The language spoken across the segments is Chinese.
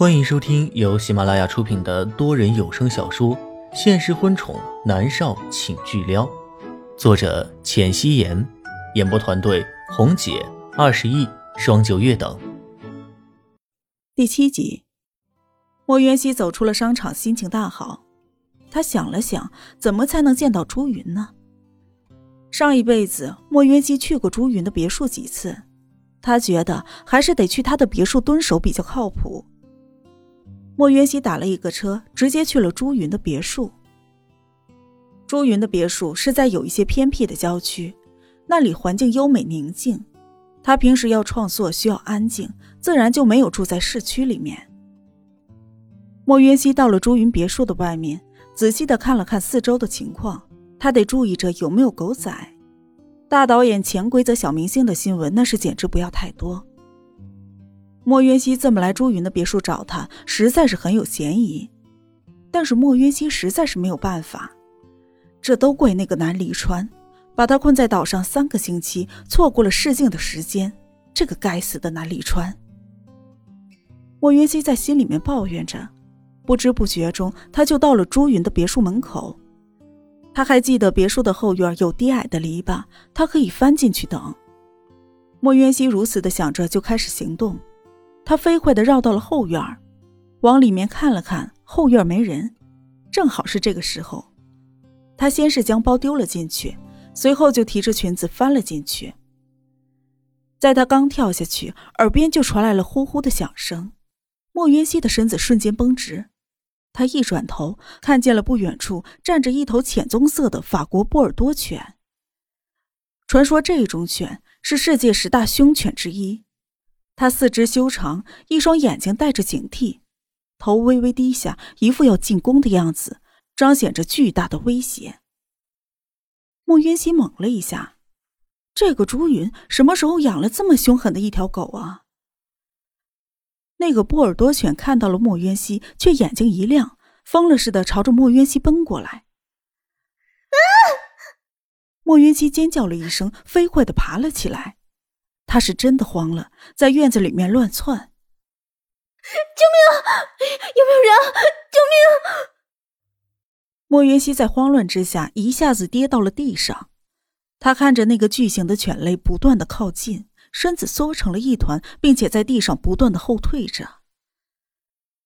欢迎收听由喜马拉雅出品的多人有声小说《现实婚宠男少请巨撩》，作者：浅汐颜，演播团队：红姐、二十亿、双九月等。第七集，莫渊熙走出了商场，心情大好。他想了想，怎么才能见到朱云呢？上一辈子，莫渊熙去过朱云的别墅几次，他觉得还是得去他的别墅蹲守比较靠谱。莫渊熙打了一个车，直接去了朱云的别墅。朱云的别墅是在有一些偏僻的郊区，那里环境优美宁静。他平时要创作需要安静，自然就没有住在市区里面。莫渊熙到了朱云别墅的外面，仔细的看了看四周的情况，他得注意着有没有狗仔。大导演、潜规则小明星的新闻，那是简直不要太多。莫渊熙这么来朱云的别墅找他，实在是很有嫌疑。但是莫渊熙实在是没有办法，这都怪那个南离川，把他困在岛上三个星期，错过了试镜的时间。这个该死的南离川！莫云熙在心里面抱怨着，不知不觉中他就到了朱云的别墅门口。他还记得别墅的后院有低矮的篱笆，他可以翻进去等。莫云熙如此的想着，就开始行动。他飞快地绕到了后院，往里面看了看，后院没人。正好是这个时候，他先是将包丢了进去，随后就提着裙子翻了进去。在他刚跳下去，耳边就传来了呼呼的响声，莫云熙的身子瞬间绷直。他一转头，看见了不远处站着一头浅棕色的法国波尔多犬。传说这一种犬是世界十大凶犬之一。他四肢修长，一双眼睛带着警惕，头微微低下，一副要进攻的样子，彰显着巨大的威胁。莫渊熙猛了一下，这个朱云什么时候养了这么凶狠的一条狗啊？那个波尔多犬看到了莫渊熙，却眼睛一亮，疯了似的朝着莫渊熙奔过来。啊！莫渊熙尖叫了一声，飞快的爬了起来。他是真的慌了，在院子里面乱窜。救命！有没有人？救命！莫云熙在慌乱之下一下子跌到了地上。他看着那个巨型的犬类不断的靠近，身子缩成了一团，并且在地上不断的后退着。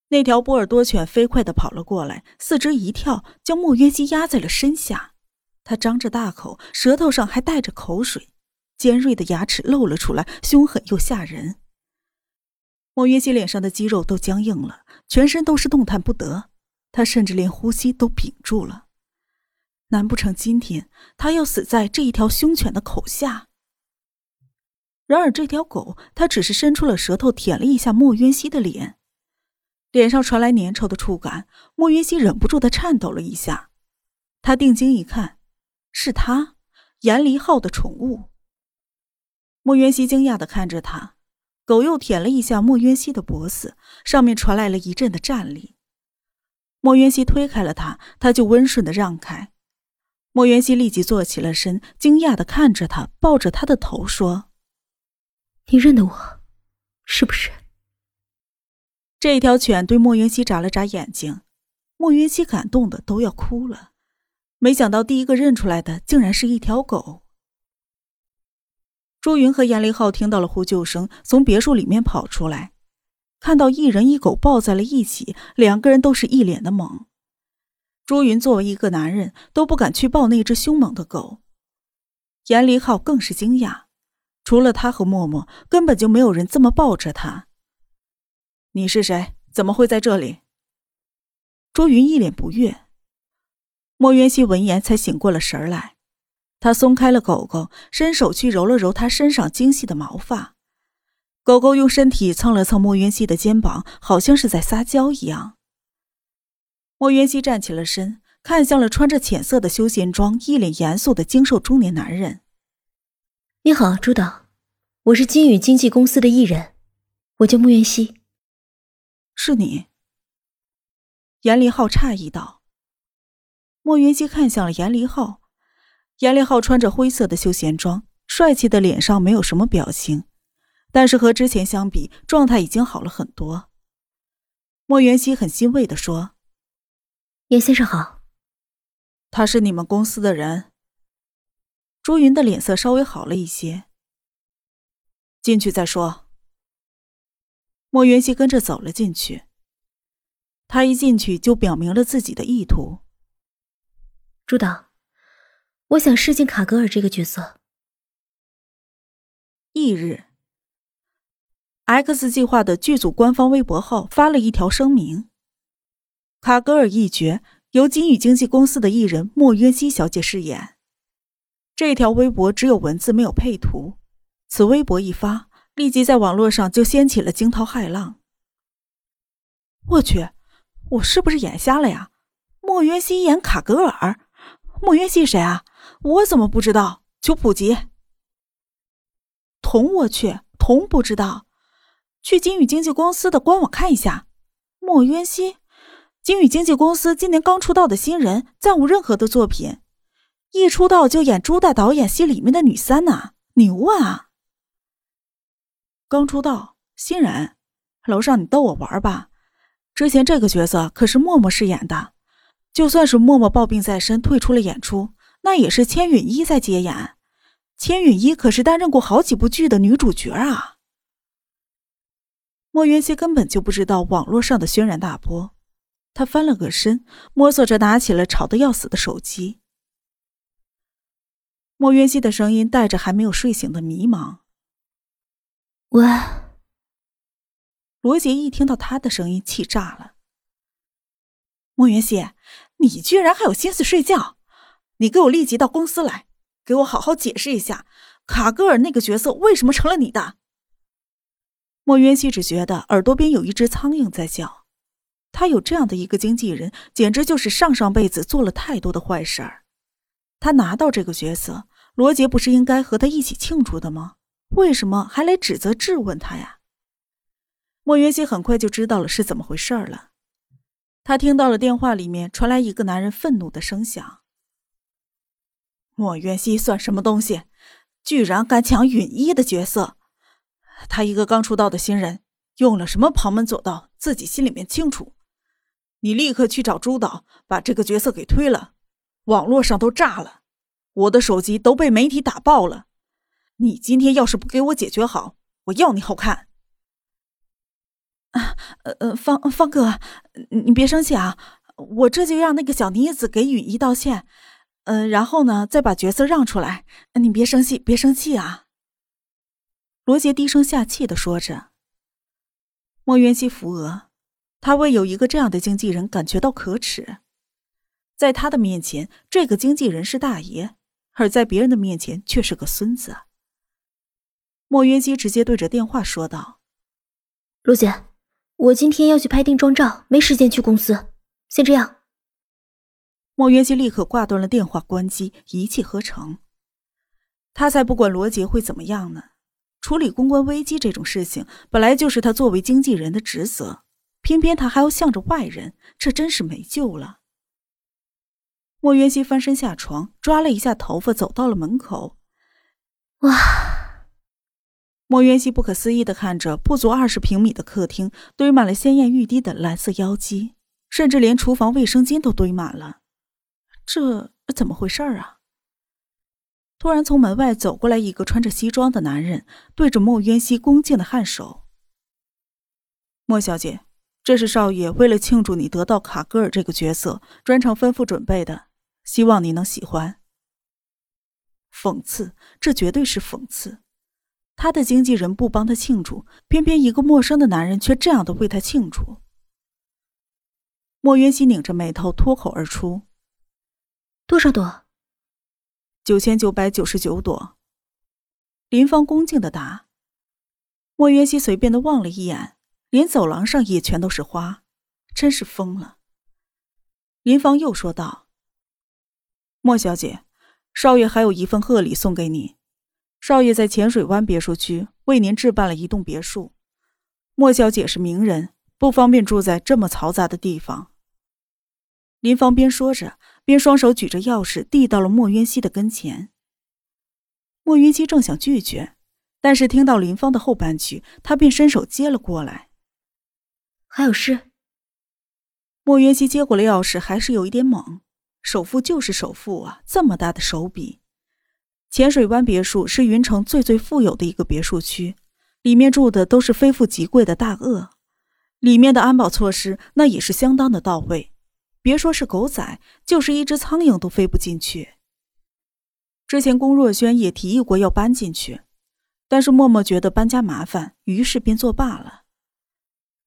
那条波尔多犬飞快的跑了过来，四肢一跳，将莫云熙压在了身下。他张着大口，舌头上还带着口水。尖锐的牙齿露了出来，凶狠又吓人。莫云熙脸上的肌肉都僵硬了，全身都是动弹不得，他甚至连呼吸都屏住了。难不成今天他要死在这一条凶犬的口下？然而这条狗，它只是伸出了舌头舔了一下莫云熙的脸，脸上传来粘稠的触感，莫云熙忍不住的颤抖了一下。他定睛一看，是他严离浩的宠物。莫渊熙惊讶的看着他，狗又舔了一下莫渊熙的脖子，上面传来了一阵的战栗。莫渊熙推开了他，他就温顺的让开。莫渊熙立即坐起了身，惊讶的看着他，抱着他的头说：“你认得我，是不是？”这条犬对莫渊熙眨了眨眼睛，莫渊熙感动的都要哭了。没想到第一个认出来的竟然是一条狗。朱云和严凌浩听到了呼救声，从别墅里面跑出来，看到一人一狗抱在了一起，两个人都是一脸的懵。朱云作为一个男人，都不敢去抱那只凶猛的狗。严凌浩更是惊讶，除了他和默默，根本就没有人这么抱着他。你是谁？怎么会在这里？朱云一脸不悦。莫渊熙闻言才醒过了神来。他松开了狗狗，伸手去揉了揉它身上精细的毛发。狗狗用身体蹭了蹭莫云熙的肩膀，好像是在撒娇一样。莫云熙站起了身，看向了穿着浅色的休闲装、一脸严肃的精瘦中年男人：“你好，朱导，我是金宇经纪公司的艺人，我叫莫云熙。”“是你？”严离浩诧异道。莫云熙看向了严离浩。严立浩穿着灰色的休闲装，帅气的脸上没有什么表情，但是和之前相比，状态已经好了很多。莫元熙很欣慰的说：“严先生好。”他是你们公司的人。朱云的脸色稍微好了一些。进去再说。莫元熙跟着走了进去。他一进去就表明了自己的意图。朱导，我想试镜卡格尔这个角色。翌日，X 计划的剧组官方微博号发了一条声明：卡格尔一角由金宇经纪公司的艺人莫渊熙小姐饰演。这条微博只有文字，没有配图。此微博一发，立即在网络上就掀起了惊涛骇浪。我去，我是不是眼瞎了呀？莫渊熙演卡格尔？莫渊熙谁啊？我怎么不知道？求普及。童，我去，童不知道。去金宇经纪公司的官网看一下。莫渊熙，金宇经纪公司今年刚出道的新人，暂无任何的作品。一出道就演朱大导演戏里面的女三呐，牛啊！刚出道新人，楼上你逗我玩吧？之前这个角色可是默默饰演的，就算是默默抱病在身退出了演出，那也是千允一在接演。千允一可是担任过好几部剧的女主角啊！莫云熙根本就不知道网络上的轩然大波，他翻了个身，摸索着拿起了吵得要死的手机。莫云熙的声音带着还没有睡醒的迷茫。喂，罗杰一听到他的声音，气炸了。莫云熙，你居然还有心思睡觉？你给我立即到公司来，给我好好解释一下，卡格尔那个角色为什么成了你的？莫渊熙只觉得耳朵边有一只苍蝇在叫。他有这样的一个经纪人，简直就是上上辈子做了太多的坏事儿。他拿到这个角色，罗杰不是应该和他一起庆祝的吗？为什么还来指责质问他呀？莫云熙很快就知道了是怎么回事了。他听到了电话里面传来一个男人愤怒的声响：“莫云熙算什么东西？居然敢抢允一的角色！他一个刚出道的新人，用了什么旁门左道，自己心里面清楚。你立刻去找朱导，把这个角色给推了。”网络上都炸了，我的手机都被媒体打爆了。你今天要是不给我解决好，我要你好看！啊，呃呃，方方哥，你别生气啊，我这就让那个小妮子给允一道歉，嗯，然后呢，再把角色让出来。你别生气，别生气啊！罗杰低声下气的说着。莫元熙扶额，他为有一个这样的经纪人感觉到可耻。在他的面前，这个经纪人是大爷，而在别人的面前却是个孙子。莫云熙直接对着电话说道：“罗姐，我今天要去拍定妆照，没时间去公司，先这样。”莫元熙立刻挂断了电话，关机，一气呵成。他才不管罗杰会怎么样呢！处理公关危机这种事情，本来就是他作为经纪人的职责，偏偏他还要向着外人，这真是没救了。莫渊熙翻身下床，抓了一下头发，走到了门口。哇！莫渊熙不可思议的看着不足二十平米的客厅，堆满了鲜艳欲滴的蓝色妖姬，甚至连厨房卫生间都堆满了。这怎么回事啊？突然从门外走过来一个穿着西装的男人，对着莫渊熙恭敬的颔首：“莫小姐，这是少爷为了庆祝你得到卡格尔这个角色，专程吩咐准备的。”希望你能喜欢。讽刺，这绝对是讽刺。他的经纪人不帮他庆祝，偏偏一个陌生的男人却这样的为他庆祝。莫渊熙拧着眉头，脱口而出：“多少朵？”“九千九百九十九朵。”林芳恭敬的答。莫云熙随便的望了一眼，连走廊上也全都是花，真是疯了。林芳又说道。莫小姐，少爷还有一份贺礼送给你。少爷在浅水湾别墅区为您置办了一栋别墅。莫小姐是名人，不方便住在这么嘈杂的地方。林芳边说着，边双手举着钥匙递到了莫渊熙的跟前。莫云熙正想拒绝，但是听到林芳的后半句，他便伸手接了过来。还有事？莫渊熙接过了钥匙，还是有一点懵。首富就是首富啊，这么大的手笔。浅水湾别墅是云城最最富有的一个别墅区，里面住的都是非富即贵的大鳄，里面的安保措施那也是相当的到位。别说是狗仔，就是一只苍蝇都飞不进去。之前龚若轩也提议过要搬进去，但是默默觉得搬家麻烦，于是便作罢了。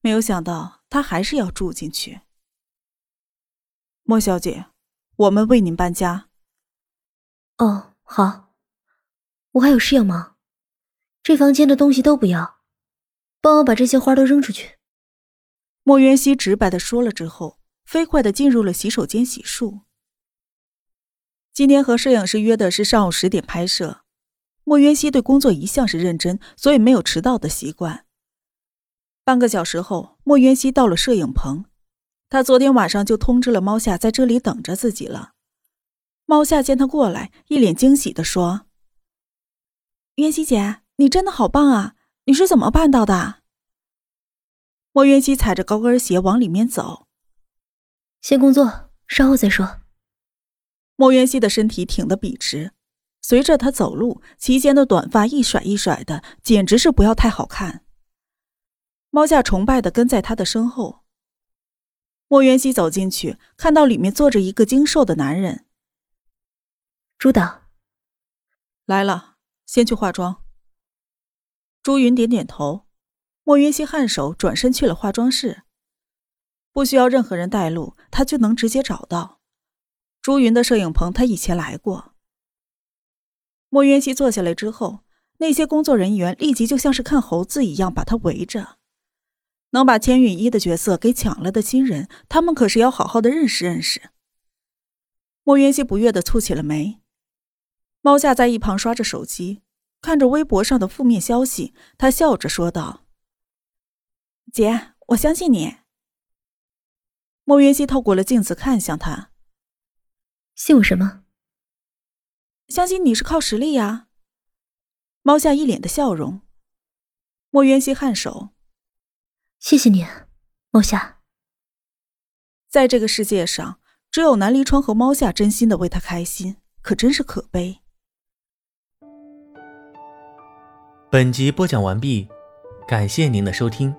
没有想到他还是要住进去。莫小姐，我们为您搬家。哦，好。我还有事要忙，这房间的东西都不要，帮我把这些花都扔出去。莫渊熙直白的说了之后，飞快的进入了洗手间洗漱。今天和摄影师约的是上午十点拍摄。莫渊熙对工作一向是认真，所以没有迟到的习惯。半个小时后，莫渊熙到了摄影棚。他昨天晚上就通知了猫夏在这里等着自己了。猫夏见他过来，一脸惊喜的说：“渊熙姐，你真的好棒啊！你是怎么办到的？”莫渊熙踩着高跟鞋往里面走。先工作，稍后再说。莫渊熙的身体挺得笔直，随着他走路，齐肩的短发一甩一甩的，简直是不要太好看。猫夏崇拜的跟在他的身后。莫渊熙走进去，看到里面坐着一个精瘦的男人。朱导，来了，先去化妆。朱云点点头，莫渊熙颔首，转身去了化妆室。不需要任何人带路，他就能直接找到。朱云的摄影棚，他以前来过。莫渊熙坐下来之后，那些工作人员立即就像是看猴子一样把他围着。能把千允一的角色给抢了的新人，他们可是要好好的认识认识。莫渊熙不悦的蹙起了眉。猫夏在一旁刷着手机，看着微博上的负面消息，他笑着说道：“姐，我相信你。”莫云熙透过了镜子看向他。信我什么？相信你是靠实力呀。猫夏一脸的笑容。莫云熙颔首，谢谢你，猫夏。在这个世界上，只有南离川和猫夏真心的为他开心，可真是可悲。本集播讲完毕，感谢您的收听。